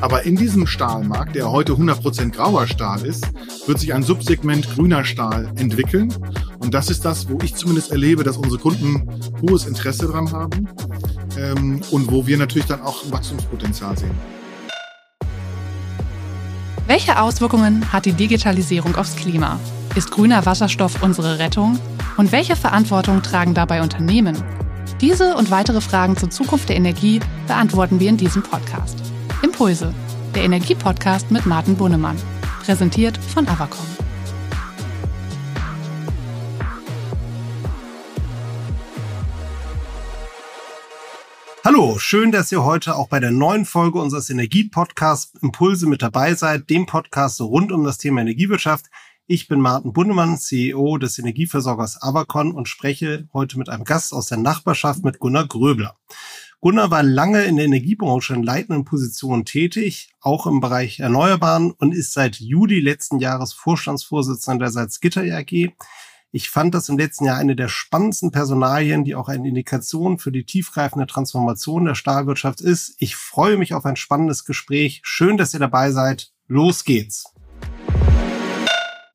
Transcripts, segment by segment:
Aber in diesem Stahlmarkt, der heute 100% grauer Stahl ist, wird sich ein Subsegment grüner Stahl entwickeln. Und das ist das, wo ich zumindest erlebe, dass unsere Kunden hohes Interesse dran haben ähm, und wo wir natürlich dann auch Wachstumspotenzial sehen. Welche Auswirkungen hat die Digitalisierung aufs Klima? Ist grüner Wasserstoff unsere Rettung? Und welche Verantwortung tragen dabei Unternehmen? Diese und weitere Fragen zur Zukunft der Energie beantworten wir in diesem Podcast. Impulse, der Energiepodcast mit Martin Bunnemann. Präsentiert von Avacom. Hallo, schön, dass ihr heute auch bei der neuen Folge unseres Energiepodcasts Impulse mit dabei seid, dem Podcast rund um das Thema Energiewirtschaft. Ich bin Martin Bundemann, CEO des Energieversorgers Avacon und spreche heute mit einem Gast aus der Nachbarschaft mit Gunnar Gröbler. Gunnar war lange in der Energiebranche in leitenden Positionen tätig, auch im Bereich Erneuerbaren und ist seit Juli letzten Jahres Vorstandsvorsitzender der Salzgitter AG. Ich fand das im letzten Jahr eine der spannendsten Personalien, die auch eine Indikation für die tiefgreifende Transformation der Stahlwirtschaft ist. Ich freue mich auf ein spannendes Gespräch. Schön, dass ihr dabei seid. Los geht's.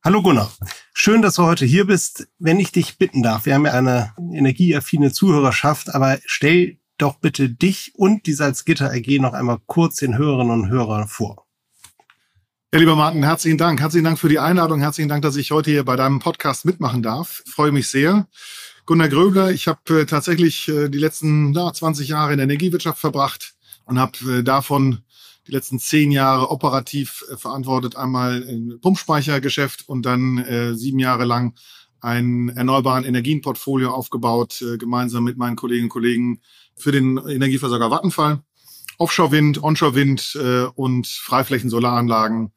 Hallo Gunnar. Schön, dass du heute hier bist. Wenn ich dich bitten darf, wir haben ja eine energieaffine Zuhörerschaft, aber stell doch bitte dich und die Salzgitter AG noch einmal kurz den Hörerinnen und Hörern vor. Ja, lieber Martin, herzlichen Dank. Herzlichen Dank für die Einladung. Herzlichen Dank, dass ich heute hier bei deinem Podcast mitmachen darf. Ich freue mich sehr. Gunnar Gröbler, ich habe äh, tatsächlich äh, die letzten ja, 20 Jahre in der Energiewirtschaft verbracht und habe äh, davon die letzten zehn Jahre operativ verantwortet. Einmal im Pumpspeichergeschäft und dann sieben Jahre lang ein erneuerbaren Energienportfolio aufgebaut, äh, gemeinsam mit meinen Kolleginnen und Kollegen für den Energieversorger Vattenfall. Offshore-Wind, Onshore-Wind äh, und Freiflächen-Solaranlagen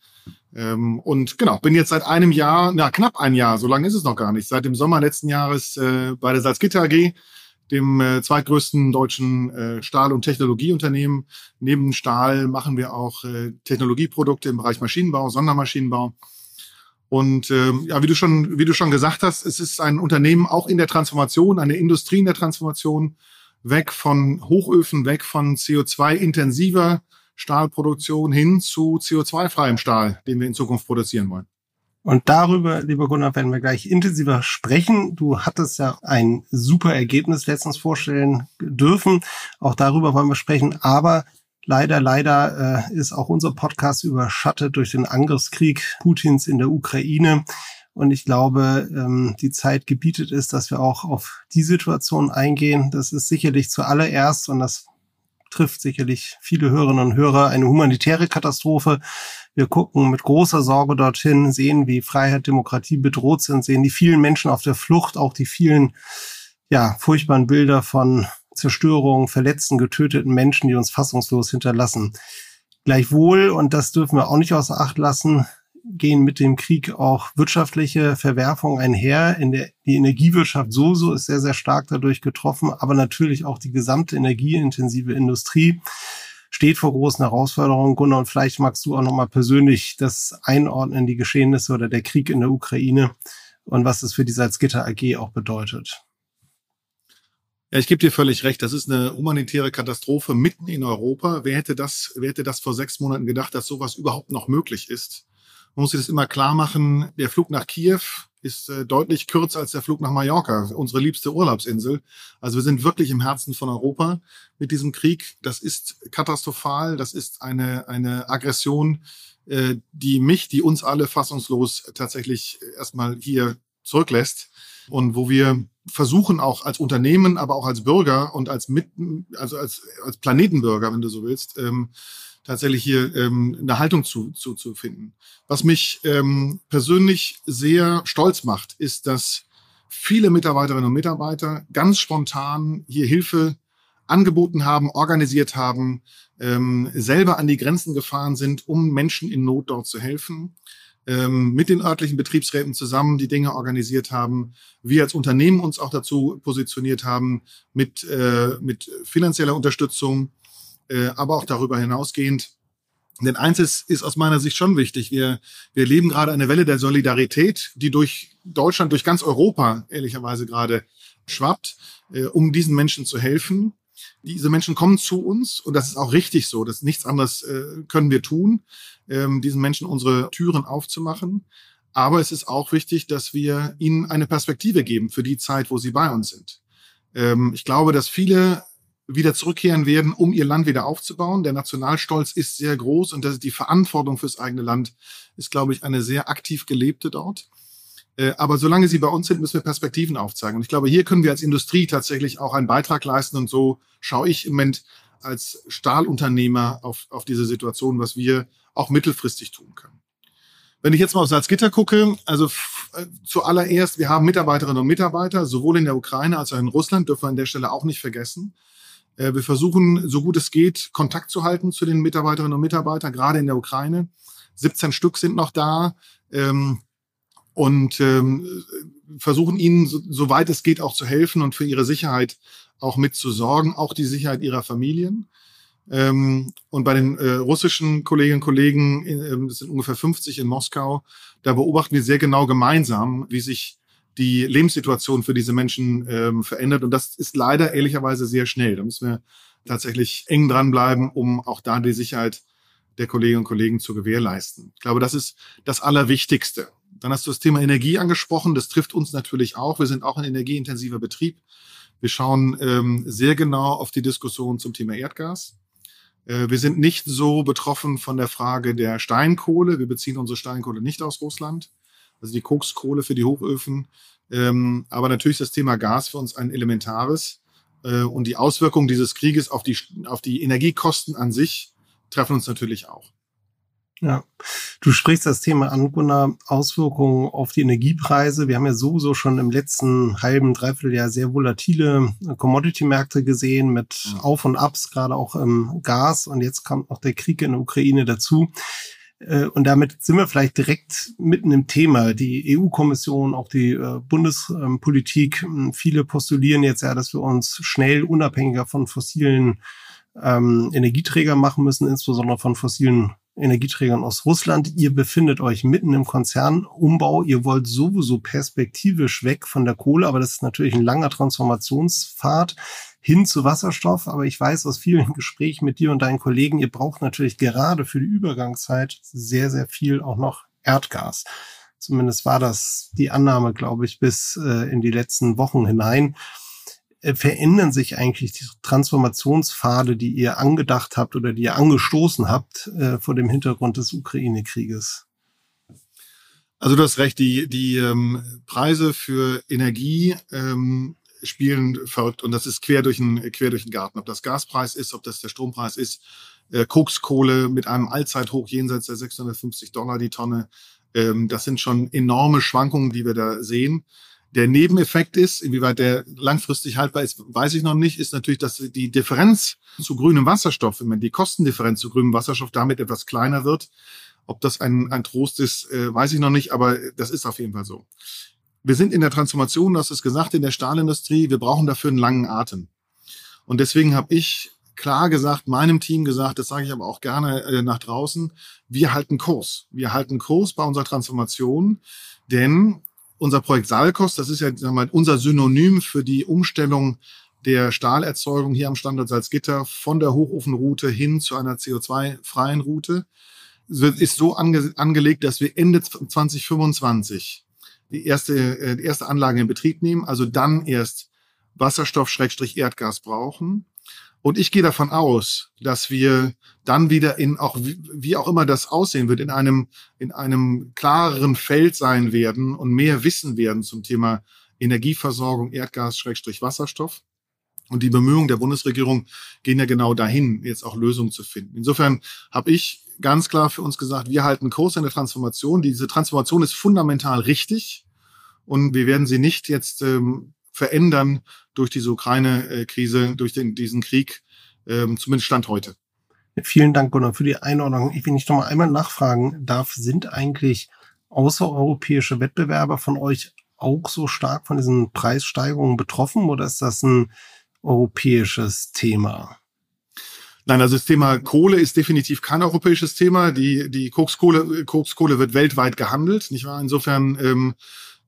ähm, und genau, bin jetzt seit einem Jahr, na knapp ein Jahr, so lange ist es noch gar nicht, seit dem Sommer letzten Jahres äh, bei der Salzgitter AG, dem zweitgrößten deutschen Stahl- und Technologieunternehmen. Neben Stahl machen wir auch Technologieprodukte im Bereich Maschinenbau, Sondermaschinenbau. Und ähm, ja, wie du schon, wie du schon gesagt hast, es ist ein Unternehmen auch in der Transformation, eine Industrie in der Transformation, weg von Hochöfen, weg von CO2-intensiver Stahlproduktion hin zu CO2-freiem Stahl, den wir in Zukunft produzieren wollen. Und darüber, lieber Gunnar, werden wir gleich intensiver sprechen. Du hattest ja ein super Ergebnis letztens vorstellen dürfen. Auch darüber wollen wir sprechen. Aber leider, leider äh, ist auch unser Podcast überschattet durch den Angriffskrieg Putins in der Ukraine. Und ich glaube, ähm, die Zeit gebietet ist, dass wir auch auf die Situation eingehen. Das ist sicherlich zuallererst, und das trifft sicherlich viele Hörerinnen und Hörer eine humanitäre Katastrophe. Wir gucken mit großer Sorge dorthin, sehen, wie Freiheit, Demokratie bedroht sind, sehen die vielen Menschen auf der Flucht, auch die vielen, ja, furchtbaren Bilder von Zerstörung, verletzten, getöteten Menschen, die uns fassungslos hinterlassen. Gleichwohl, und das dürfen wir auch nicht außer Acht lassen, gehen mit dem Krieg auch wirtschaftliche Verwerfungen einher. In der, die Energiewirtschaft sowieso ist sehr, sehr stark dadurch getroffen, aber natürlich auch die gesamte energieintensive Industrie steht vor großen Herausforderungen. Gunnar, und vielleicht magst du auch nochmal persönlich das einordnen, die Geschehnisse oder der Krieg in der Ukraine und was es für die Salzgitter AG auch bedeutet. Ja, ich gebe dir völlig recht. Das ist eine humanitäre Katastrophe mitten in Europa. Wer hätte das, wer hätte das vor sechs Monaten gedacht, dass sowas überhaupt noch möglich ist? Man muss sich das immer klar machen, der Flug nach Kiew ist äh, deutlich kürzer als der Flug nach Mallorca, unsere liebste Urlaubsinsel. Also wir sind wirklich im Herzen von Europa mit diesem Krieg. Das ist katastrophal, das ist eine, eine Aggression, äh, die mich, die uns alle fassungslos tatsächlich erstmal hier zurücklässt und wo wir versuchen auch als Unternehmen, aber auch als Bürger und als mit, also als, als Planetenbürger, wenn du so willst, ähm, tatsächlich hier ähm, eine Haltung zu, zu, zu finden. Was mich ähm, persönlich sehr stolz macht, ist, dass viele Mitarbeiterinnen und Mitarbeiter ganz spontan hier Hilfe angeboten haben, organisiert haben, ähm, selber an die Grenzen gefahren sind, um Menschen in Not dort zu helfen, ähm, mit den örtlichen Betriebsräten zusammen die Dinge organisiert haben, wir als Unternehmen uns auch dazu positioniert haben mit, äh, mit finanzieller Unterstützung, äh, aber auch darüber hinausgehend. Denn eins ist, ist aus meiner Sicht schon wichtig. Wir, wir leben gerade eine Welle der Solidarität, die durch Deutschland, durch ganz Europa ehrlicherweise gerade schwappt, äh, um diesen Menschen zu helfen. Diese Menschen kommen zu uns und das ist auch richtig so. Das ist nichts anderes äh, können wir tun, ähm, diesen Menschen unsere Türen aufzumachen. Aber es ist auch wichtig, dass wir ihnen eine Perspektive geben für die Zeit, wo sie bei uns sind. Ähm, ich glaube, dass viele wieder zurückkehren werden, um ihr Land wieder aufzubauen. Der Nationalstolz ist sehr groß und das ist die Verantwortung fürs eigene Land ist, glaube ich, eine sehr aktiv gelebte dort. Äh, aber solange sie bei uns sind, müssen wir Perspektiven aufzeigen. Und ich glaube, hier können wir als Industrie tatsächlich auch einen Beitrag leisten. Und so schaue ich im Moment als Stahlunternehmer auf, auf diese Situation, was wir auch mittelfristig tun können. Wenn ich jetzt mal auf Salzgitter gucke, also äh, zuallererst, wir haben Mitarbeiterinnen und Mitarbeiter, sowohl in der Ukraine als auch in Russland, dürfen wir an der Stelle auch nicht vergessen. Äh, wir versuchen, so gut es geht, Kontakt zu halten zu den Mitarbeiterinnen und Mitarbeitern, gerade in der Ukraine. 17 Stück sind noch da ähm, und ähm, versuchen ihnen, so, soweit es geht, auch zu helfen und für ihre Sicherheit auch mitzusorgen, auch die Sicherheit ihrer Familien. Ähm, und bei den äh, russischen Kolleginnen und Kollegen, äh, das sind ungefähr 50 in Moskau, da beobachten wir sehr genau gemeinsam, wie sich die Lebenssituation für diese Menschen ähm, verändert. Und das ist leider ehrlicherweise sehr schnell. Da müssen wir tatsächlich eng dranbleiben, um auch da die Sicherheit der Kolleginnen und Kollegen zu gewährleisten. Ich glaube, das ist das Allerwichtigste. Dann hast du das Thema Energie angesprochen. Das trifft uns natürlich auch. Wir sind auch ein energieintensiver Betrieb. Wir schauen ähm, sehr genau auf die Diskussion zum Thema Erdgas. Äh, wir sind nicht so betroffen von der Frage der Steinkohle. Wir beziehen unsere Steinkohle nicht aus Russland, also die Kokskohle für die Hochöfen. Ähm, aber natürlich ist das Thema Gas für uns ein elementares. Äh, und die Auswirkungen dieses Krieges auf die, auf die Energiekosten an sich treffen uns natürlich auch. Ja, du sprichst das Thema an, Gunnar, Auswirkungen auf die Energiepreise. Wir haben ja sowieso schon im letzten halben, dreiviertel Jahr sehr volatile Commodity-Märkte gesehen mit Auf und Abs, gerade auch im Gas. Und jetzt kommt noch der Krieg in der Ukraine dazu. Äh, und damit sind wir vielleicht direkt mitten im Thema. Die EU-Kommission, auch die äh, Bundespolitik, viele postulieren jetzt ja, dass wir uns schnell unabhängiger von fossilen ähm, Energieträger machen müssen, insbesondere von fossilen Energieträgern aus Russland. Ihr befindet euch mitten im Konzernumbau. Ihr wollt sowieso perspektivisch weg von der Kohle, aber das ist natürlich ein langer Transformationspfad hin zu Wasserstoff. Aber ich weiß aus vielen Gesprächen mit dir und deinen Kollegen, ihr braucht natürlich gerade für die Übergangszeit sehr, sehr viel auch noch Erdgas. Zumindest war das die Annahme, glaube ich, bis äh, in die letzten Wochen hinein. Äh, verändern sich eigentlich die Transformationspfade, die ihr angedacht habt oder die ihr angestoßen habt äh, vor dem Hintergrund des Ukraine-Krieges? Also du hast recht, die, die ähm, Preise für Energie ähm, spielen verrückt und das ist quer durch den, quer durch den Garten. Ob das Gaspreis ist, ob das der Strompreis ist, äh, Kokskohle mit einem Allzeithoch jenseits der 650 Dollar die Tonne. Ähm, das sind schon enorme Schwankungen, die wir da sehen. Der Nebeneffekt ist, inwieweit der langfristig haltbar ist, weiß ich noch nicht, ist natürlich, dass die Differenz zu grünem Wasserstoff, wenn man die Kostendifferenz zu grünem Wasserstoff damit etwas kleiner wird. Ob das ein, ein Trost ist, äh, weiß ich noch nicht, aber das ist auf jeden Fall so. Wir sind in der Transformation, hast es gesagt, in der Stahlindustrie. Wir brauchen dafür einen langen Atem. Und deswegen habe ich klar gesagt, meinem Team gesagt, das sage ich aber auch gerne äh, nach draußen, wir halten Kurs. Wir halten Kurs bei unserer Transformation, denn unser Projekt Salkos, das ist ja mal, unser Synonym für die Umstellung der Stahlerzeugung hier am Standort Salzgitter von der Hochofenroute hin zu einer CO2-freien Route, ist so ange angelegt, dass wir Ende 2025 die erste, äh, die erste Anlage in Betrieb nehmen, also dann erst Wasserstoff-Erdgas brauchen und ich gehe davon aus, dass wir dann wieder in auch wie auch immer das aussehen wird, in einem in einem klareren Feld sein werden und mehr wissen werden zum Thema Energieversorgung, Erdgas, Schrägstrich Wasserstoff. Und die Bemühungen der Bundesregierung gehen ja genau dahin, jetzt auch Lösungen zu finden. Insofern habe ich ganz klar für uns gesagt, wir halten Kurs in der Transformation. Diese Transformation ist fundamental richtig und wir werden sie nicht jetzt ähm, verändern durch diese Ukraine-Krise, durch den, diesen Krieg, ähm, zumindest Stand heute. Vielen Dank, Gunnar, für die Einordnung. Ich will nicht noch mal einmal nachfragen darf, sind eigentlich außereuropäische Wettbewerber von euch auch so stark von diesen Preissteigerungen betroffen oder ist das ein europäisches Thema? Nein, also das Thema Kohle ist definitiv kein europäisches Thema. Die, die Kokskohle, Kokskohle wird weltweit gehandelt, nicht wahr? Insofern ähm,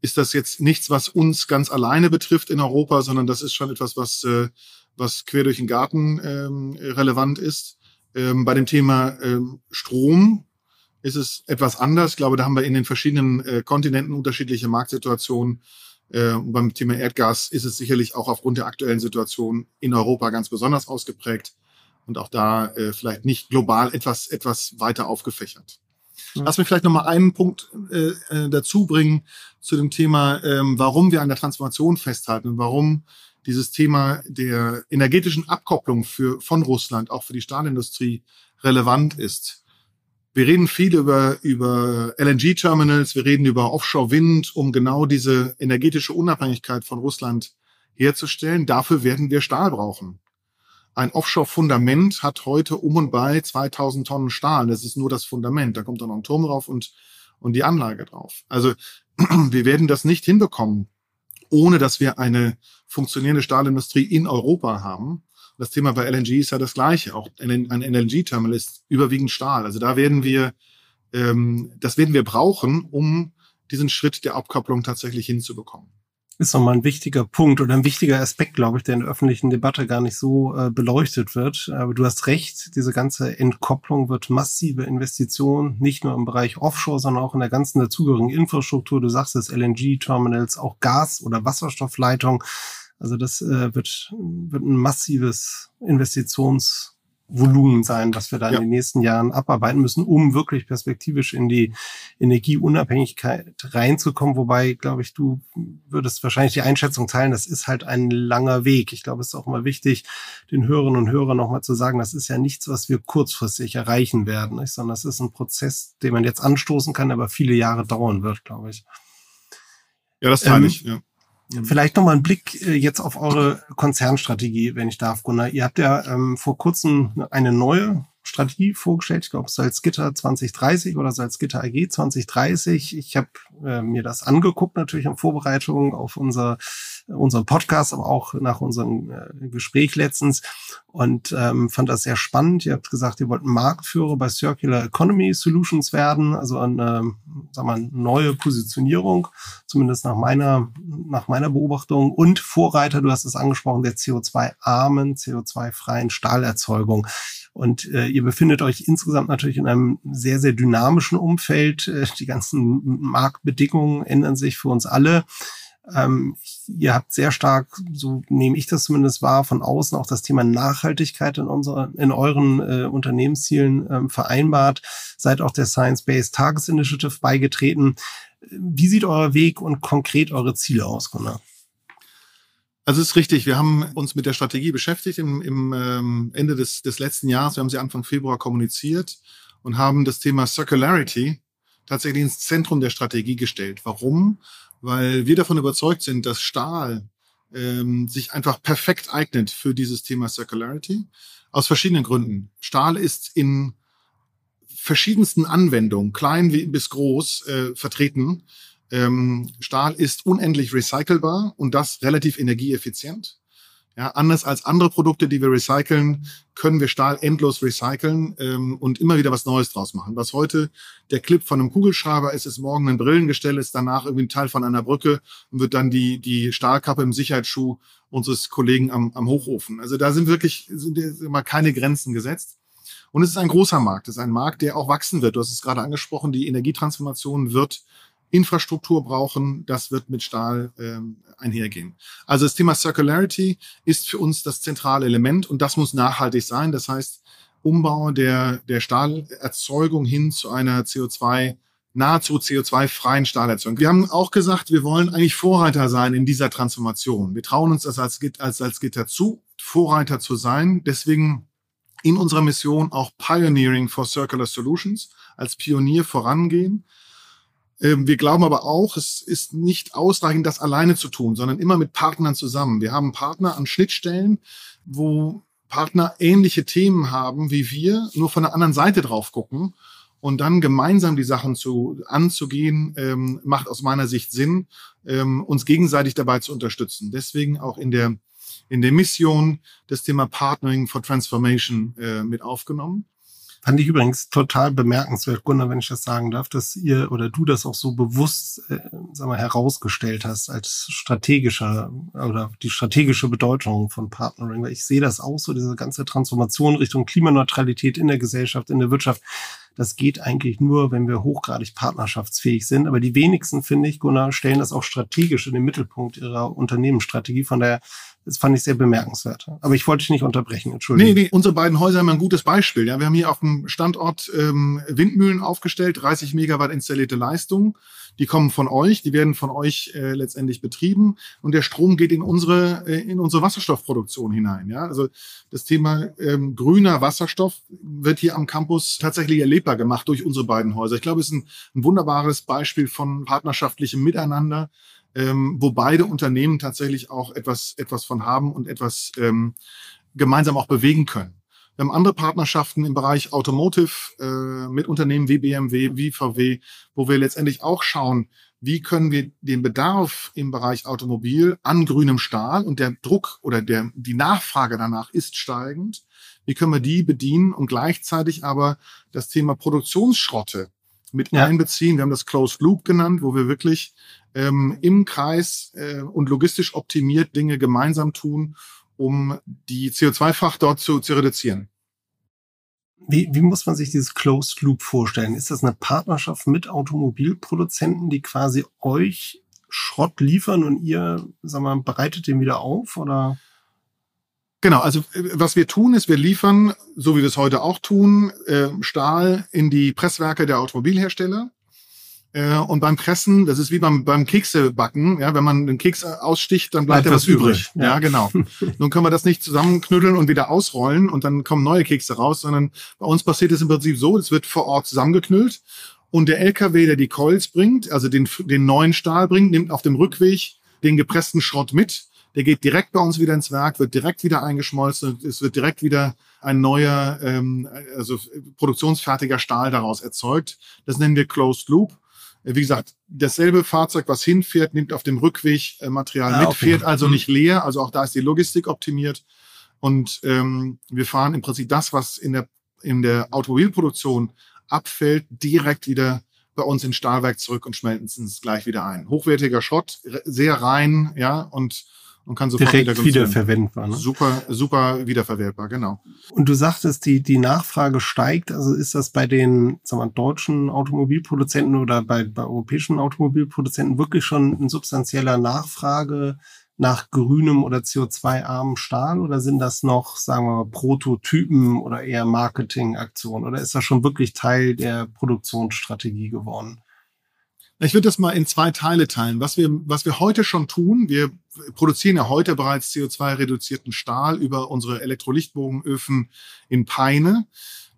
ist das jetzt nichts, was uns ganz alleine betrifft in Europa, sondern das ist schon etwas, was, äh, was quer durch den Garten ähm, relevant ist. Ähm, bei dem Thema ähm, Strom ist es etwas anders. Ich glaube, da haben wir in den verschiedenen äh, Kontinenten unterschiedliche Marktsituationen. Äh, beim Thema Erdgas ist es sicherlich auch aufgrund der aktuellen Situation in Europa ganz besonders ausgeprägt und auch da äh, vielleicht nicht global etwas, etwas weiter aufgefächert. Lass mich vielleicht noch mal einen Punkt äh, äh, dazu bringen zu dem Thema, ähm, warum wir an der Transformation festhalten und warum dieses Thema der energetischen Abkopplung für, von Russland auch für die Stahlindustrie relevant ist. Wir reden viel über, über LNG-Terminals, wir reden über Offshore-Wind, um genau diese energetische Unabhängigkeit von Russland herzustellen. Dafür werden wir Stahl brauchen. Ein Offshore-Fundament hat heute um und bei 2000 Tonnen Stahl. Das ist nur das Fundament. Da kommt dann noch ein Turm drauf und, und die Anlage drauf. Also wir werden das nicht hinbekommen, ohne dass wir eine funktionierende Stahlindustrie in Europa haben. Das Thema bei LNG ist ja das gleiche. Auch ein LNG-Terminal ist überwiegend Stahl. Also da werden wir, ähm, das werden wir brauchen, um diesen Schritt der Abkopplung tatsächlich hinzubekommen. Ist nochmal ein wichtiger Punkt oder ein wichtiger Aspekt, glaube ich, der in der öffentlichen Debatte gar nicht so äh, beleuchtet wird. Aber du hast recht, diese ganze Entkopplung wird massive Investitionen, nicht nur im Bereich Offshore, sondern auch in der ganzen dazugehörigen Infrastruktur. Du sagst es, LNG-Terminals, auch Gas- oder Wasserstoffleitung. Also das äh, wird, wird ein massives Investitionsvolumen sein, was wir da ja. in den nächsten Jahren abarbeiten müssen, um wirklich perspektivisch in die Energieunabhängigkeit reinzukommen. Wobei, glaube ich, du würdest wahrscheinlich die Einschätzung teilen, das ist halt ein langer Weg. Ich glaube, es ist auch mal wichtig, den Hörerinnen und Hörern nochmal zu sagen, das ist ja nichts, was wir kurzfristig erreichen werden, nicht? sondern das ist ein Prozess, den man jetzt anstoßen kann, aber viele Jahre dauern wird, glaube ich. Ja, das teile ähm, ich. Ja. Vielleicht nochmal ein Blick äh, jetzt auf eure Konzernstrategie, wenn ich darf, Gunnar. Ihr habt ja ähm, vor kurzem eine neue Strategie vorgestellt. Ich glaube, Salzgitter 2030 oder Salzgitter AG 2030. Ich habe äh, mir das angeguckt, natürlich in Vorbereitung auf unser, unseren Podcast, aber auch nach unserem äh, Gespräch letztens und ähm, fand das sehr spannend. Ihr habt gesagt, ihr wollt Marktführer bei Circular Economy Solutions werden, also eine sagen wir, neue Positionierung, zumindest nach meiner, nach meiner Beobachtung und Vorreiter, du hast es angesprochen, der CO2-armen, CO2-freien Stahlerzeugung. Und äh, ihr befindet euch insgesamt natürlich in einem sehr, sehr dynamischen Umfeld. Äh, die ganzen Marktbedingungen ändern sich für uns alle. Ähm, ihr habt sehr stark, so nehme ich das zumindest wahr, von außen auch das Thema Nachhaltigkeit in, unserer, in euren äh, Unternehmenszielen ähm, vereinbart, seid auch der Science-Based Targets Initiative beigetreten. Wie sieht euer Weg und konkret eure Ziele aus, Gunnar? Also ist richtig, wir haben uns mit der Strategie beschäftigt im, im ähm, Ende des, des letzten Jahres. Wir haben sie Anfang Februar kommuniziert und haben das Thema Circularity tatsächlich ins Zentrum der Strategie gestellt. Warum? Weil wir davon überzeugt sind, dass Stahl ähm, sich einfach perfekt eignet für dieses Thema Circularity. Aus verschiedenen Gründen. Stahl ist in verschiedensten Anwendungen, klein bis groß, äh, vertreten. Ähm, Stahl ist unendlich recycelbar und das relativ energieeffizient. Ja, anders als andere Produkte, die wir recyceln, können wir Stahl endlos recyceln ähm, und immer wieder was Neues draus machen. Was heute der Clip von einem Kugelschreiber ist, ist morgen ein Brillengestell, ist danach irgendwie ein Teil von einer Brücke und wird dann die, die Stahlkappe im Sicherheitsschuh unseres Kollegen am, am Hochofen. Also da sind wirklich sind immer keine Grenzen gesetzt. Und es ist ein großer Markt. Es ist ein Markt, der auch wachsen wird. Du hast es gerade angesprochen, die Energietransformation wird Infrastruktur brauchen, das wird mit Stahl ähm, einhergehen. Also das Thema Circularity ist für uns das zentrale Element und das muss nachhaltig sein. Das heißt, Umbau der, der Stahlerzeugung hin zu einer CO2 nahezu CO2-freien Stahlerzeugung. Wir haben auch gesagt, wir wollen eigentlich Vorreiter sein in dieser Transformation. Wir trauen uns das als, als, als Gitter zu, Vorreiter zu sein. Deswegen in unserer Mission auch Pioneering for Circular Solutions, als Pionier vorangehen. Ähm, wir glauben aber auch, es ist nicht ausreichend, das alleine zu tun, sondern immer mit Partnern zusammen. Wir haben Partner an Schnittstellen, wo Partner ähnliche Themen haben wie wir, nur von der anderen Seite drauf gucken. Und dann gemeinsam die Sachen zu, anzugehen, ähm, macht aus meiner Sicht Sinn, ähm, uns gegenseitig dabei zu unterstützen. Deswegen auch in der, in der Mission das Thema Partnering for Transformation äh, mit aufgenommen. Fand ich übrigens total bemerkenswert, Gunnar, wenn ich das sagen darf, dass ihr oder du das auch so bewusst äh, sag mal, herausgestellt hast als strategischer oder die strategische Bedeutung von Partnering. Weil ich sehe das auch so, diese ganze Transformation Richtung Klimaneutralität in der Gesellschaft, in der Wirtschaft. Das geht eigentlich nur, wenn wir hochgradig partnerschaftsfähig sind. Aber die wenigsten, finde ich, Gunnar, stellen das auch strategisch in den Mittelpunkt ihrer Unternehmensstrategie. Von daher das fand ich sehr bemerkenswert. Aber ich wollte dich nicht unterbrechen, Entschuldigung. Nee, nee, unsere beiden Häuser haben ein gutes Beispiel. Ja, wir haben hier auf dem Standort ähm, Windmühlen aufgestellt, 30 Megawatt installierte Leistung. Die kommen von euch, die werden von euch äh, letztendlich betrieben und der Strom geht in unsere äh, in unsere Wasserstoffproduktion hinein. Ja, also das Thema ähm, grüner Wasserstoff wird hier am Campus tatsächlich erlebbar gemacht durch unsere beiden Häuser. Ich glaube, es ist ein, ein wunderbares Beispiel von partnerschaftlichem Miteinander ähm, wo beide Unternehmen tatsächlich auch etwas, etwas von haben und etwas ähm, gemeinsam auch bewegen können. Wir haben andere Partnerschaften im Bereich Automotive äh, mit Unternehmen wie BMW, wie VW, wo wir letztendlich auch schauen, wie können wir den Bedarf im Bereich Automobil an grünem Stahl und der Druck oder der, die Nachfrage danach ist steigend. Wie können wir die bedienen und gleichzeitig aber das Thema Produktionsschrotte mit ja. einbeziehen. Wir haben das Closed Loop genannt, wo wir wirklich ähm, im Kreis äh, und logistisch optimiert Dinge gemeinsam tun, um die CO2-Fracht dort zu, zu reduzieren. Wie, wie muss man sich dieses Closed Loop vorstellen? Ist das eine Partnerschaft mit Automobilproduzenten, die quasi euch Schrott liefern und ihr, sag mal, bereitet den wieder auf oder? Genau, also äh, was wir tun, ist, wir liefern, so wie wir es heute auch tun, äh, Stahl in die Presswerke der Automobilhersteller. Äh, und beim Pressen, das ist wie beim, beim Keksebacken, ja, wenn man den Keks aussticht, dann bleibt, bleibt was übrig. übrig. Ja. ja, genau. Nun können wir das nicht zusammenknütteln und wieder ausrollen und dann kommen neue Kekse raus, sondern bei uns passiert es im Prinzip so, es wird vor Ort zusammengeknüllt und der LKW, der die Coils bringt, also den, den neuen Stahl bringt, nimmt auf dem Rückweg den gepressten Schrott mit der geht direkt bei uns wieder ins Werk, wird direkt wieder eingeschmolzen, es wird direkt wieder ein neuer, ähm, also produktionsfertiger Stahl daraus erzeugt. Das nennen wir Closed Loop. Äh, wie gesagt, dasselbe Fahrzeug, was hinfährt, nimmt auf dem Rückweg äh, Material ah, mit, okay. fährt also mhm. nicht leer. Also auch da ist die Logistik optimiert. Und ähm, wir fahren im Prinzip das, was in der, in der Automobilproduktion abfällt, direkt wieder bei uns ins Stahlwerk zurück und schmelzen es gleich wieder ein. Hochwertiger Schrott, sehr rein, ja, und und kann sofort Direkt wieder wiederverwendbar. Ne? Super, super wiederverwertbar, genau. Und du sagtest, die, die Nachfrage steigt. Also ist das bei den sagen wir, deutschen Automobilproduzenten oder bei, bei europäischen Automobilproduzenten wirklich schon ein substanzieller Nachfrage nach grünem oder CO2-armem Stahl oder sind das noch, sagen wir mal, Prototypen oder eher Marketingaktionen oder ist das schon wirklich Teil der Produktionsstrategie geworden? Ich würde das mal in zwei Teile teilen. Was wir, was wir heute schon tun, wir produzieren ja heute bereits CO2-reduzierten Stahl über unsere Elektrolichtbogenöfen in Peine.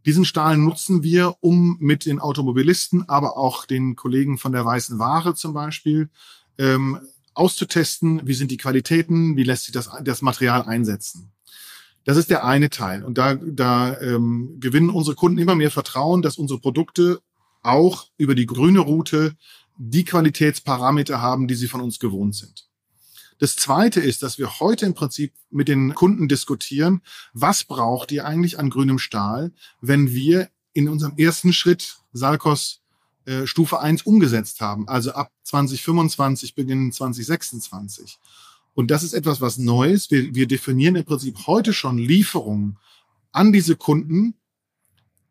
Diesen Stahl nutzen wir, um mit den Automobilisten, aber auch den Kollegen von der Weißen Ware zum Beispiel, ähm, auszutesten, wie sind die Qualitäten, wie lässt sich das, das Material einsetzen. Das ist der eine Teil. Und da, da ähm, gewinnen unsere Kunden immer mehr Vertrauen, dass unsere Produkte auch über die grüne Route die Qualitätsparameter haben, die sie von uns gewohnt sind. Das zweite ist, dass wir heute im Prinzip mit den Kunden diskutieren, was braucht ihr eigentlich an grünem Stahl, wenn wir in unserem ersten Schritt Salkos äh, Stufe 1 umgesetzt haben, also ab 2025, Beginn 2026. Und das ist etwas, was Neues. Wir, wir definieren im Prinzip heute schon Lieferungen an diese Kunden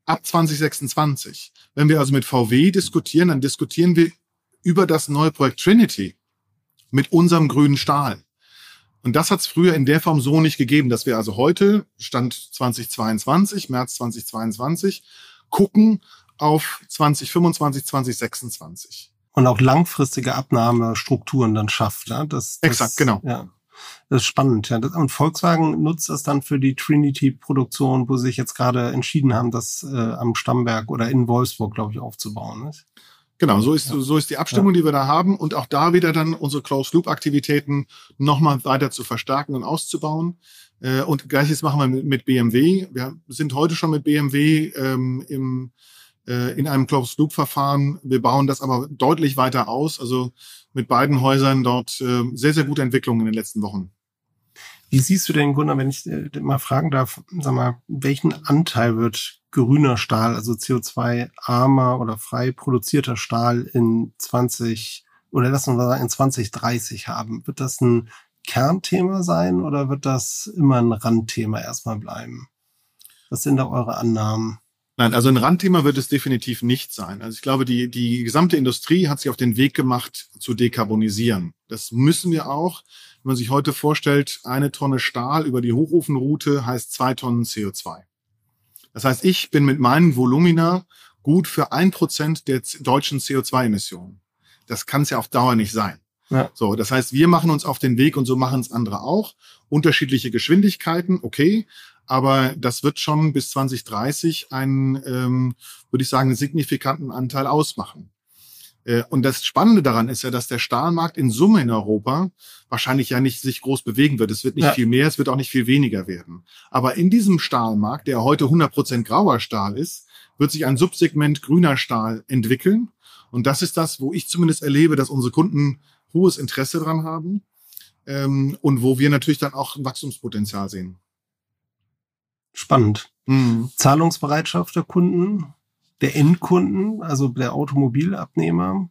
ab 2026. Wenn wir also mit VW diskutieren, dann diskutieren wir über das neue Projekt Trinity mit unserem grünen Stahl. Und das hat es früher in der Form so nicht gegeben, dass wir also heute, Stand 2022, März 2022, gucken auf 2025, 2026. Und auch langfristige Abnahmestrukturen dann schafft. Ja? Das, das, Exakt, genau. Ja. Das ist spannend. Ja. Und Volkswagen nutzt das dann für die Trinity-Produktion, wo sie sich jetzt gerade entschieden haben, das äh, am Stammwerk oder in Wolfsburg, glaube ich, aufzubauen. Nicht? Genau, so ist, ja. so ist die Abstimmung, die wir da haben und auch da wieder dann unsere Closed-Loop-Aktivitäten nochmal weiter zu verstärken und auszubauen. Äh, und gleiches machen wir mit BMW. Wir sind heute schon mit BMW ähm, im, äh, in einem Closed-Loop-Verfahren. Wir bauen das aber deutlich weiter aus. Also mit beiden Häusern dort äh, sehr, sehr gute Entwicklungen in den letzten Wochen. Wie siehst du denn, Gunnar, wenn ich äh, mal fragen darf, sag mal, welchen Anteil wird grüner Stahl, also CO2-armer oder frei produzierter Stahl in 20 oder lassen wir sagen in 2030 haben? Wird das ein Kernthema sein oder wird das immer ein Randthema erstmal bleiben? Was sind da eure Annahmen? Nein, also ein Randthema wird es definitiv nicht sein. Also ich glaube, die, die gesamte Industrie hat sich auf den Weg gemacht, zu dekarbonisieren. Das müssen wir auch. Wenn man sich heute vorstellt, eine Tonne Stahl über die Hochofenroute heißt zwei Tonnen CO2. Das heißt, ich bin mit meinen Volumina gut für ein Prozent der deutschen CO2-Emissionen. Das kann es ja auf Dauer nicht sein. Ja. So, das heißt, wir machen uns auf den Weg und so machen es andere auch. Unterschiedliche Geschwindigkeiten, okay, aber das wird schon bis 2030 einen, ähm, würde ich sagen, einen signifikanten Anteil ausmachen. Äh, und das Spannende daran ist ja, dass der Stahlmarkt in Summe in Europa wahrscheinlich ja nicht sich groß bewegen wird. Es wird nicht ja. viel mehr, es wird auch nicht viel weniger werden. Aber in diesem Stahlmarkt, der heute 100% grauer Stahl ist, wird sich ein Subsegment grüner Stahl entwickeln. Und das ist das, wo ich zumindest erlebe, dass unsere Kunden hohes Interesse dran haben ähm, und wo wir natürlich dann auch ein Wachstumspotenzial sehen. Spannend. Mhm. Zahlungsbereitschaft der Kunden, der Endkunden, also der Automobilabnehmer,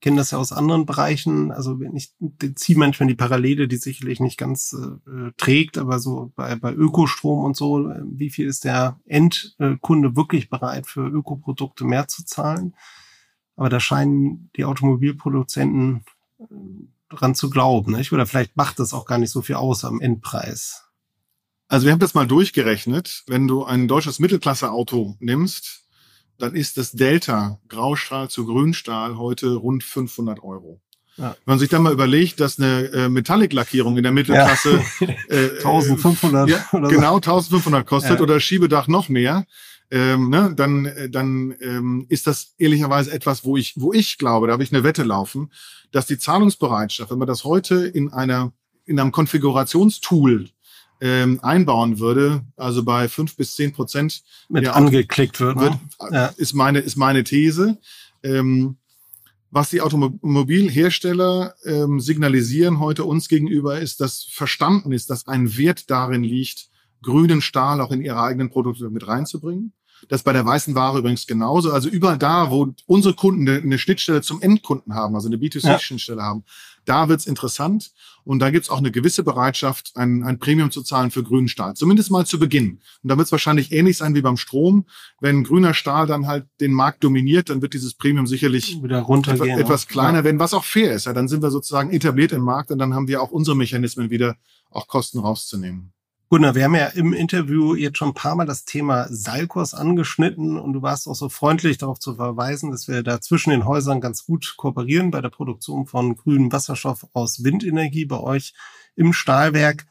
kennen das ja aus anderen Bereichen. Also wenn ich ziehe manchmal die Parallele, die sicherlich nicht ganz äh, trägt, aber so bei, bei Ökostrom und so, wie viel ist der Endkunde wirklich bereit für Ökoprodukte mehr zu zahlen? Aber da scheinen die Automobilproduzenten äh, dran zu glauben. Nicht? Oder vielleicht macht das auch gar nicht so viel aus am Endpreis. Also wir haben das mal durchgerechnet. Wenn du ein deutsches Mittelklasse-Auto nimmst, dann ist das Delta Graustahl zu Grünstahl heute rund 500 Euro. Ja. Wenn man sich dann mal überlegt, dass eine äh, Metallic-Lackierung in der Mittelklasse ja. äh, 1500 ja, genau 1500 kostet oder Schiebedach noch mehr, ähm, ne, dann dann ähm, ist das ehrlicherweise etwas, wo ich wo ich glaube, da habe ich eine Wette laufen, dass die Zahlungsbereitschaft, wenn man das heute in einer in einem Konfigurationstool ähm, einbauen würde, also bei fünf bis zehn Prozent mit angeklickt wird, wird ja. ist meine ist meine These. Ähm, was die Automobilhersteller ähm, signalisieren heute uns gegenüber, ist, dass verstanden ist, dass ein Wert darin liegt, grünen Stahl auch in ihre eigenen Produkte mit reinzubringen. Das bei der weißen Ware übrigens genauso. Also überall da, wo unsere Kunden eine Schnittstelle zum Endkunden haben, also eine B2C-Schnittstelle ja. haben, da wird's interessant. Und da gibt's auch eine gewisse Bereitschaft, ein, ein Premium zu zahlen für grünen Stahl. Zumindest mal zu Beginn. Und da wird's wahrscheinlich ähnlich sein wie beim Strom. Wenn grüner Stahl dann halt den Markt dominiert, dann wird dieses Premium sicherlich wieder runtergehen, etwas, etwas kleiner ja. werden, was auch fair ist. Ja, dann sind wir sozusagen etabliert im Markt und dann haben wir auch unsere Mechanismen wieder auch Kosten rauszunehmen. Gunnar, wir haben ja im Interview jetzt schon ein paar Mal das Thema Salkos angeschnitten und du warst auch so freundlich darauf zu verweisen, dass wir da zwischen den Häusern ganz gut kooperieren bei der Produktion von grünem Wasserstoff aus Windenergie bei euch im Stahlwerk.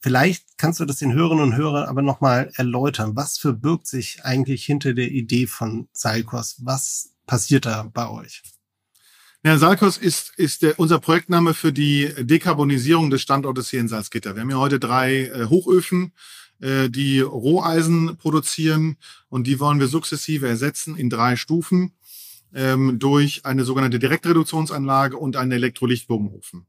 Vielleicht kannst du das den Hörerinnen und Hörern aber nochmal erläutern. Was verbirgt sich eigentlich hinter der Idee von Salkos? Was passiert da bei euch? Ja, Salkos ist, ist der, unser Projektname für die Dekarbonisierung des Standortes hier in Salzgitter. Wir haben ja heute drei äh, Hochöfen, äh, die Roheisen produzieren und die wollen wir sukzessive ersetzen in drei Stufen ähm, durch eine sogenannte Direktreduktionsanlage und einen Elektrolichtbogenofen.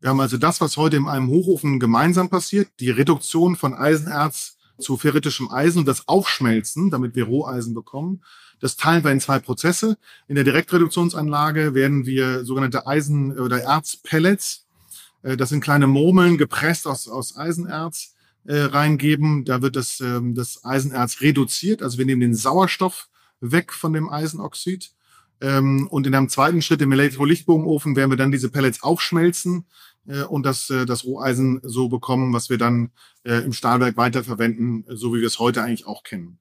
Wir haben also das, was heute in einem Hochofen gemeinsam passiert, die Reduktion von Eisenerz zu ferritischem Eisen und das Aufschmelzen, damit wir Roheisen bekommen. Das teilen wir in zwei Prozesse. In der Direktreduktionsanlage werden wir sogenannte Eisen- oder Erzpellets, äh, das sind kleine Murmeln gepresst aus, aus Eisenerz, äh, reingeben. Da wird das, ähm, das Eisenerz reduziert. Also wir nehmen den Sauerstoff weg von dem Eisenoxid. Ähm, und in einem zweiten Schritt im Elektrolichtbogenofen werden wir dann diese Pellets aufschmelzen äh, und das, das Roheisen so bekommen, was wir dann im Stahlwerk weiterverwenden, so wie wir es heute eigentlich auch kennen.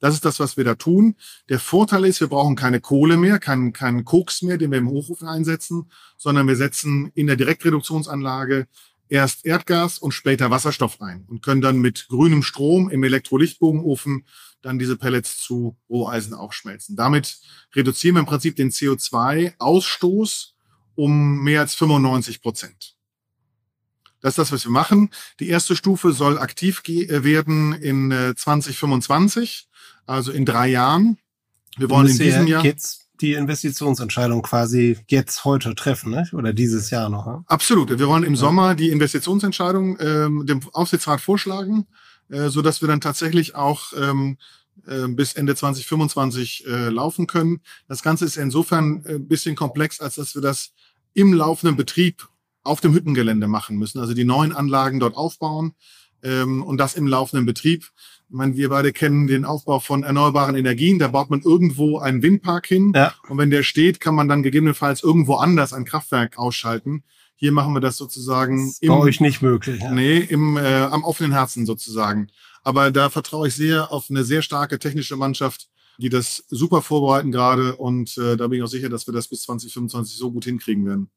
Das ist das, was wir da tun. Der Vorteil ist, wir brauchen keine Kohle mehr, keinen, keinen Koks mehr, den wir im Hochofen einsetzen, sondern wir setzen in der Direktreduktionsanlage erst Erdgas und später Wasserstoff ein und können dann mit grünem Strom im Elektrolichtbogenofen dann diese Pellets zu Roheisen aufschmelzen. Damit reduzieren wir im Prinzip den CO2-Ausstoß um mehr als 95 Prozent. Das ist das, was wir machen. Die erste Stufe soll aktiv werden in 2025. Also in drei Jahren. Wir wollen in diesem Jahr. Jetzt die Investitionsentscheidung quasi jetzt heute treffen, ne? oder dieses Jahr noch. Ne? Absolut. Wir wollen im ja. Sommer die Investitionsentscheidung ähm, dem Aufsichtsrat vorschlagen, äh, so dass wir dann tatsächlich auch ähm, äh, bis Ende 2025 äh, laufen können. Das Ganze ist insofern ein äh, bisschen komplex, als dass wir das im laufenden Betrieb auf dem Hüttengelände machen müssen. Also die neuen Anlagen dort aufbauen ähm, und das im laufenden Betrieb. Ich meine, wir beide kennen den Aufbau von erneuerbaren Energien. Da baut man irgendwo einen Windpark hin. Ja. Und wenn der steht, kann man dann gegebenenfalls irgendwo anders ein Kraftwerk ausschalten. Hier machen wir das sozusagen. Das ist im, bei euch nicht möglich. Ja. Nee, im, äh, am offenen Herzen sozusagen. Aber da vertraue ich sehr auf eine sehr starke technische Mannschaft, die das super vorbereiten gerade. Und äh, da bin ich auch sicher, dass wir das bis 2025 so gut hinkriegen werden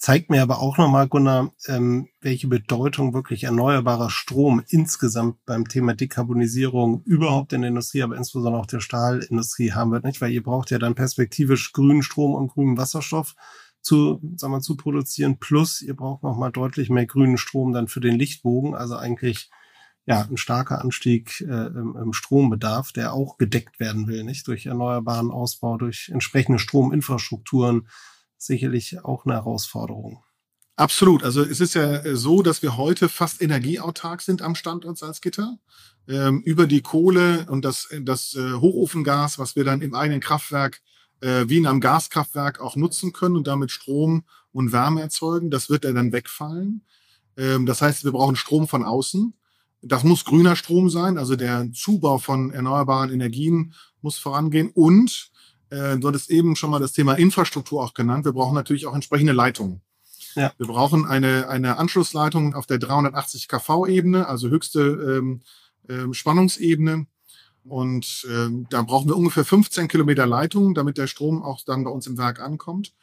zeigt mir aber auch nochmal, Gunnar, ähm, welche Bedeutung wirklich erneuerbarer Strom insgesamt beim Thema Dekarbonisierung überhaupt in der Industrie, aber insbesondere auch der Stahlindustrie haben wird, nicht? Weil ihr braucht ja dann perspektivisch grünen Strom und grünen Wasserstoff zu, sagen wir, zu produzieren. Plus ihr braucht nochmal deutlich mehr grünen Strom dann für den Lichtbogen. Also eigentlich ja, ein starker Anstieg äh, im, im Strombedarf, der auch gedeckt werden will, nicht? Durch erneuerbaren Ausbau, durch entsprechende Strominfrastrukturen, sicherlich auch eine Herausforderung. Absolut. Also es ist ja äh, so, dass wir heute fast energieautark sind am Standort Salzgitter. Ähm, über die Kohle und das, das äh, Hochofengas, was wir dann im eigenen Kraftwerk äh, wie in einem Gaskraftwerk auch nutzen können und damit Strom und Wärme erzeugen, das wird ja dann wegfallen. Ähm, das heißt, wir brauchen Strom von außen. Das muss grüner Strom sein, also der Zubau von erneuerbaren Energien muss vorangehen und äh, du hattest eben schon mal das Thema Infrastruktur auch genannt. Wir brauchen natürlich auch entsprechende Leitungen. Ja. Wir brauchen eine, eine Anschlussleitung auf der 380 kV-Ebene, also höchste ähm, ähm, Spannungsebene. Und ähm, da brauchen wir ungefähr 15 Kilometer Leitung, damit der Strom auch dann bei uns im Werk ankommt.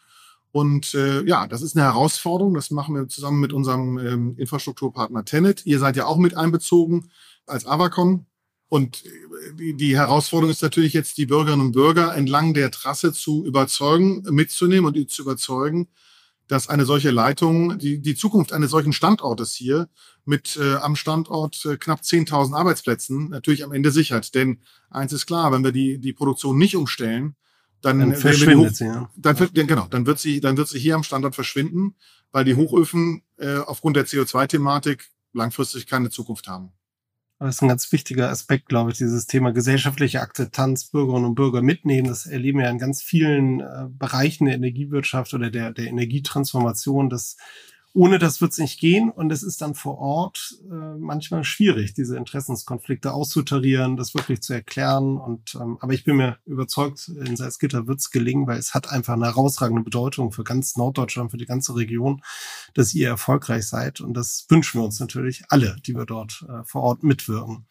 Und äh, ja, das ist eine Herausforderung. Das machen wir zusammen mit unserem ähm, Infrastrukturpartner Tenet. Ihr seid ja auch mit einbezogen als Avacon. Und die, die Herausforderung ist natürlich jetzt, die Bürgerinnen und Bürger entlang der Trasse zu überzeugen, mitzunehmen und zu überzeugen, dass eine solche Leitung, die, die Zukunft eines solchen Standortes hier mit äh, am Standort äh, knapp 10.000 Arbeitsplätzen natürlich am Ende sichert. Denn eins ist klar, wenn wir die, die Produktion nicht umstellen, dann, dann verschwindet sie. Ja. Dann, genau, dann wird sie, dann wird sie hier am Standort verschwinden, weil die Hochöfen äh, aufgrund der CO2-Thematik langfristig keine Zukunft haben. Das ist ein ganz wichtiger Aspekt, glaube ich, dieses Thema gesellschaftliche Akzeptanz, Bürgerinnen und Bürger mitnehmen. Das erleben wir in ganz vielen äh, Bereichen der Energiewirtschaft oder der, der Energietransformation, dass ohne das wird es nicht gehen und es ist dann vor Ort äh, manchmal schwierig, diese Interessenskonflikte auszutarieren, das wirklich zu erklären. Und ähm, aber ich bin mir überzeugt, in Salzgitter wird es gelingen, weil es hat einfach eine herausragende Bedeutung für ganz Norddeutschland, für die ganze Region, dass ihr erfolgreich seid. Und das wünschen wir uns natürlich alle, die wir dort äh, vor Ort mitwirken.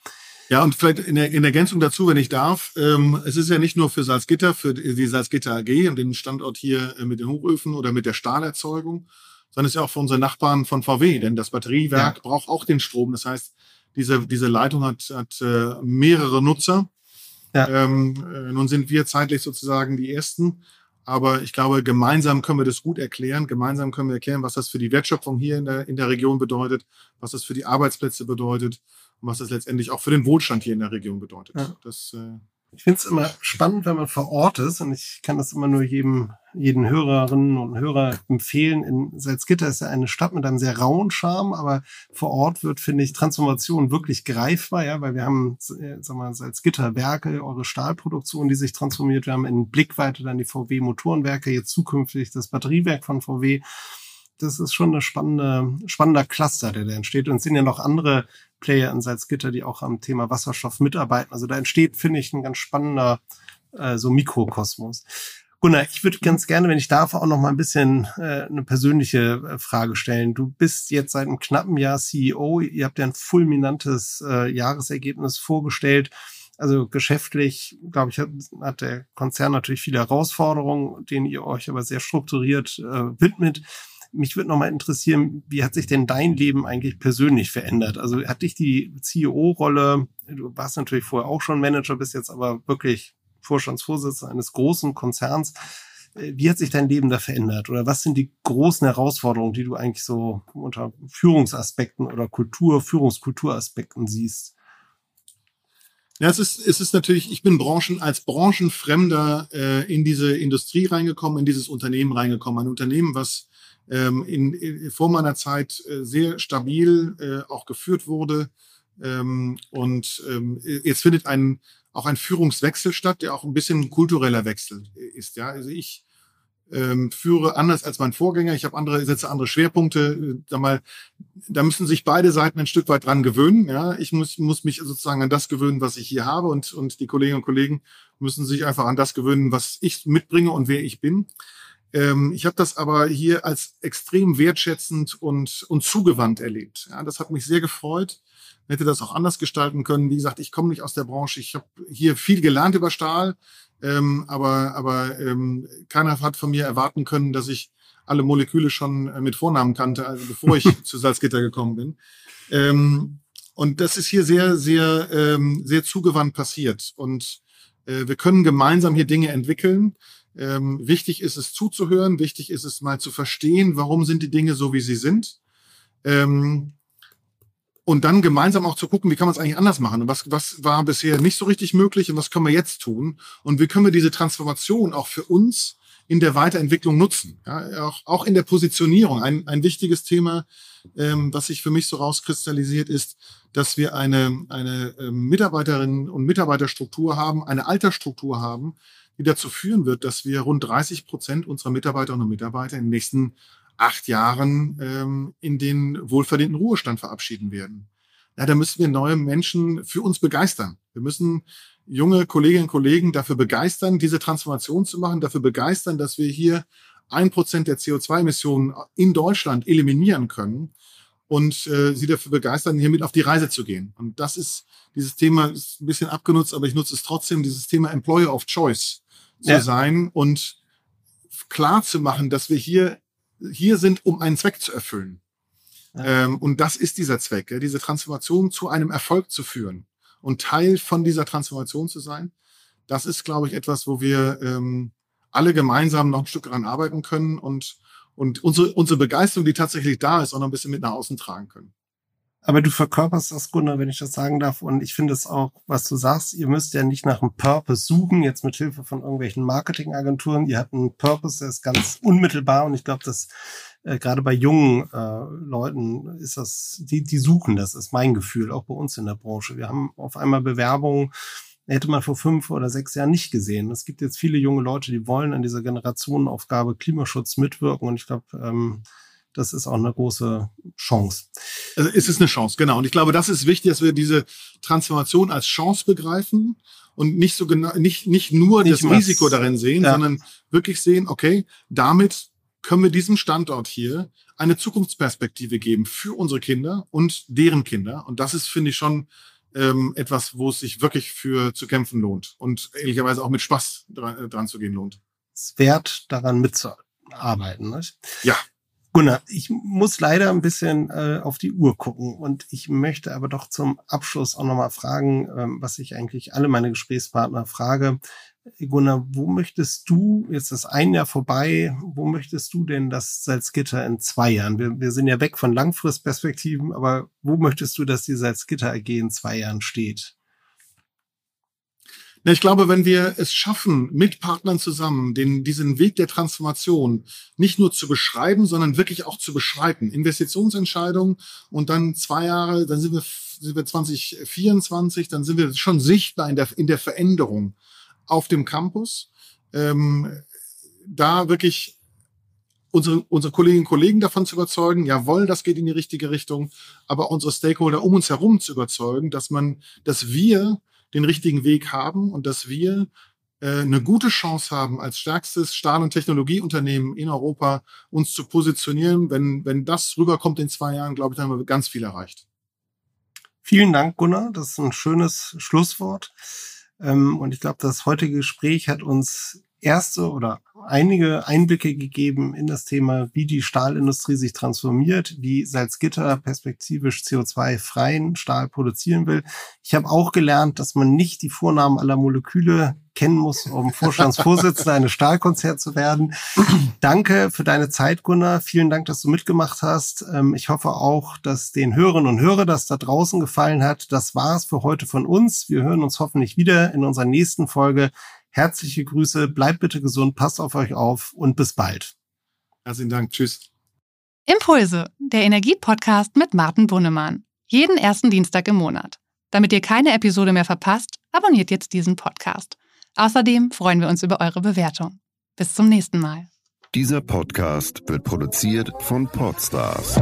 Ja, und vielleicht in, der, in Ergänzung dazu, wenn ich darf, ähm, es ist ja nicht nur für Salzgitter, für die Salzgitter AG und den Standort hier äh, mit den Hochöfen oder mit der Stahlerzeugung, sondern es ist ja auch für unsere Nachbarn von VW, denn das Batteriewerk ja. braucht auch den Strom. Das heißt, diese, diese Leitung hat, hat äh, mehrere Nutzer. Ja. Ähm, äh, nun sind wir zeitlich sozusagen die Ersten, aber ich glaube, gemeinsam können wir das gut erklären. Gemeinsam können wir erklären, was das für die Wertschöpfung hier in der, in der Region bedeutet, was das für die Arbeitsplätze bedeutet und was das letztendlich auch für den Wohlstand hier in der Region bedeutet. Ja. Das äh, ich finde es immer spannend, wenn man vor Ort ist und ich kann das immer nur jedem, jeden Hörerinnen und Hörer empfehlen. In Salzgitter ist ja eine Stadt mit einem sehr rauen Charme, aber vor Ort wird, finde ich, Transformation wirklich greifbar, ja, weil wir haben, äh, sag mal, Salzgitter Werke, eure Stahlproduktion, die sich transformiert. Wir haben in Blickweite dann die VW Motorenwerke, jetzt zukünftig das Batteriewerk von VW das ist schon eine spannende, spannender Cluster, der da entsteht. Und es sind ja noch andere Player in Salzgitter, die auch am Thema Wasserstoff mitarbeiten. Also da entsteht, finde ich, ein ganz spannender äh, so Mikrokosmos. Gunnar, ich würde ganz gerne, wenn ich darf, auch noch mal ein bisschen äh, eine persönliche äh, Frage stellen. Du bist jetzt seit einem knappen Jahr CEO. Ihr habt ja ein fulminantes äh, Jahresergebnis vorgestellt. Also geschäftlich, glaube ich, hat, hat der Konzern natürlich viele Herausforderungen, denen ihr euch aber sehr strukturiert äh, widmet mich würde nochmal interessieren, wie hat sich denn dein Leben eigentlich persönlich verändert? Also hat dich die CEO-Rolle, du warst natürlich vorher auch schon Manager, bist jetzt aber wirklich Vorstandsvorsitzender eines großen Konzerns. Äh, wie hat sich dein Leben da verändert? Oder was sind die großen Herausforderungen, die du eigentlich so unter Führungsaspekten oder Kultur, Führungskulturaspekten siehst? Ja, es ist, es ist natürlich, ich bin Branchen, als Branchenfremder äh, in diese Industrie reingekommen, in dieses Unternehmen reingekommen. Ein Unternehmen, was ähm, in, in, vor meiner Zeit äh, sehr stabil äh, auch geführt wurde. Ähm, und ähm, jetzt findet ein, auch ein Führungswechsel statt, der auch ein bisschen kultureller Wechsel ist. Ja, also ich ähm, führe anders als mein Vorgänger. Ich habe andere, setze andere Schwerpunkte. Sag mal, da müssen sich beide Seiten ein Stück weit dran gewöhnen. Ja, ich muss, muss mich sozusagen an das gewöhnen, was ich hier habe, und und die Kolleginnen und Kollegen müssen sich einfach an das gewöhnen, was ich mitbringe und wer ich bin. Ähm, ich habe das aber hier als extrem wertschätzend und und zugewandt erlebt. Ja, das hat mich sehr gefreut. Hätte das auch anders gestalten können. Wie gesagt, ich komme nicht aus der Branche. Ich habe hier viel gelernt über Stahl ähm, aber aber ähm, keiner hat von mir erwarten können, dass ich alle Moleküle schon äh, mit Vornamen kannte, also bevor ich zu Salzgitter gekommen bin. Ähm, und das ist hier sehr, sehr, ähm, sehr zugewandt passiert. Und äh, wir können gemeinsam hier Dinge entwickeln. Ähm, wichtig ist es zuzuhören, wichtig ist es mal zu verstehen, warum sind die Dinge so, wie sie sind. Ähm, und dann gemeinsam auch zu gucken, wie kann man es eigentlich anders machen und was, was war bisher nicht so richtig möglich und was können wir jetzt tun und wie können wir diese Transformation auch für uns in der Weiterentwicklung nutzen, ja, auch, auch in der Positionierung. Ein, ein wichtiges Thema, ähm, was sich für mich so rauskristallisiert, ist, dass wir eine, eine ähm, Mitarbeiterinnen- und Mitarbeiterstruktur haben, eine Altersstruktur haben, die dazu führen wird, dass wir rund 30 Prozent unserer Mitarbeiterinnen und Mitarbeiter in den nächsten acht Jahren ähm, in den wohlverdienten Ruhestand verabschieden werden. Ja, da müssen wir neue Menschen für uns begeistern. Wir müssen junge Kolleginnen und Kollegen dafür begeistern, diese Transformation zu machen, dafür begeistern, dass wir hier ein Prozent der CO2-Emissionen in Deutschland eliminieren können und äh, sie dafür begeistern, hier mit auf die Reise zu gehen. Und das ist, dieses Thema ist ein bisschen abgenutzt, aber ich nutze es trotzdem, dieses Thema Employer of Choice zu ja. sein und klar zu machen, dass wir hier hier sind, um einen Zweck zu erfüllen. Ja. Ähm, und das ist dieser Zweck, ja, diese Transformation zu einem Erfolg zu führen und Teil von dieser Transformation zu sein. Das ist, glaube ich, etwas, wo wir ähm, alle gemeinsam noch ein Stück daran arbeiten können und, und unsere, unsere Begeisterung, die tatsächlich da ist, auch noch ein bisschen mit nach außen tragen können. Aber du verkörperst das, Gunnar, wenn ich das sagen darf. Und ich finde es auch, was du sagst, ihr müsst ja nicht nach einem Purpose suchen, jetzt mit Hilfe von irgendwelchen Marketingagenturen. Ihr habt einen Purpose, der ist ganz unmittelbar. Und ich glaube, dass äh, gerade bei jungen äh, Leuten ist das, die, die suchen das, ist mein Gefühl, auch bei uns in der Branche. Wir haben auf einmal Bewerbungen, hätte man vor fünf oder sechs Jahren nicht gesehen. Es gibt jetzt viele junge Leute, die wollen an dieser Generationenaufgabe Klimaschutz mitwirken. Und ich glaube, ähm, das ist auch eine große Chance. Also es ist eine Chance, genau. Und ich glaube, das ist wichtig, dass wir diese Transformation als Chance begreifen und nicht so genau, nicht, nicht nur nicht das was, Risiko darin sehen, ja. sondern wirklich sehen, okay, damit können wir diesem Standort hier eine Zukunftsperspektive geben für unsere Kinder und deren Kinder. Und das ist, finde ich, schon ähm, etwas, wo es sich wirklich für zu kämpfen lohnt und ehrlicherweise auch mit Spaß dran, dran zu gehen lohnt. Es ist wert, daran mitzuarbeiten. Nicht? Ja, Gunnar, ich muss leider ein bisschen äh, auf die Uhr gucken und ich möchte aber doch zum Abschluss auch nochmal fragen, ähm, was ich eigentlich alle meine Gesprächspartner frage. Gunnar, wo möchtest du, jetzt ist ein Jahr vorbei, wo möchtest du denn das Salzgitter in zwei Jahren? Wir, wir sind ja weg von Langfristperspektiven, aber wo möchtest du, dass die Salzgitter AG in zwei Jahren steht? Ich glaube, wenn wir es schaffen, mit Partnern zusammen den, diesen Weg der Transformation nicht nur zu beschreiben, sondern wirklich auch zu beschreiten, Investitionsentscheidungen und dann zwei Jahre, dann sind wir, sind wir 2024, dann sind wir schon sichtbar in der, in der Veränderung auf dem Campus. Ähm, da wirklich unsere, unsere Kolleginnen und Kollegen davon zu überzeugen, jawohl, das geht in die richtige Richtung, aber unsere Stakeholder um uns herum zu überzeugen, dass man, dass wir den richtigen Weg haben und dass wir äh, eine gute Chance haben, als stärkstes Stahl- und Technologieunternehmen in Europa uns zu positionieren. Wenn, wenn das rüberkommt in zwei Jahren, glaube ich, dann haben wir ganz viel erreicht. Vielen Dank, Gunnar. Das ist ein schönes Schlusswort. Ähm, und ich glaube, das heutige Gespräch hat uns erste oder einige Einblicke gegeben in das Thema, wie die Stahlindustrie sich transformiert, wie Salzgitter perspektivisch CO2-freien Stahl produzieren will. Ich habe auch gelernt, dass man nicht die Vornamen aller Moleküle kennen muss, um Vorstandsvorsitzender eines Stahlkonzerns zu werden. Danke für deine Zeit, Gunnar. Vielen Dank, dass du mitgemacht hast. Ähm, ich hoffe auch, dass den Hörerinnen und Hörern das da draußen gefallen hat. Das war's für heute von uns. Wir hören uns hoffentlich wieder in unserer nächsten Folge. Herzliche Grüße, bleibt bitte gesund, passt auf euch auf und bis bald. Herzlichen Dank. Tschüss. Impulse, der Energiepodcast mit Martin Bunnemann. Jeden ersten Dienstag im Monat. Damit ihr keine Episode mehr verpasst, abonniert jetzt diesen Podcast. Außerdem freuen wir uns über eure Bewertung. Bis zum nächsten Mal. Dieser Podcast wird produziert von Podstars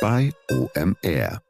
bei OMR.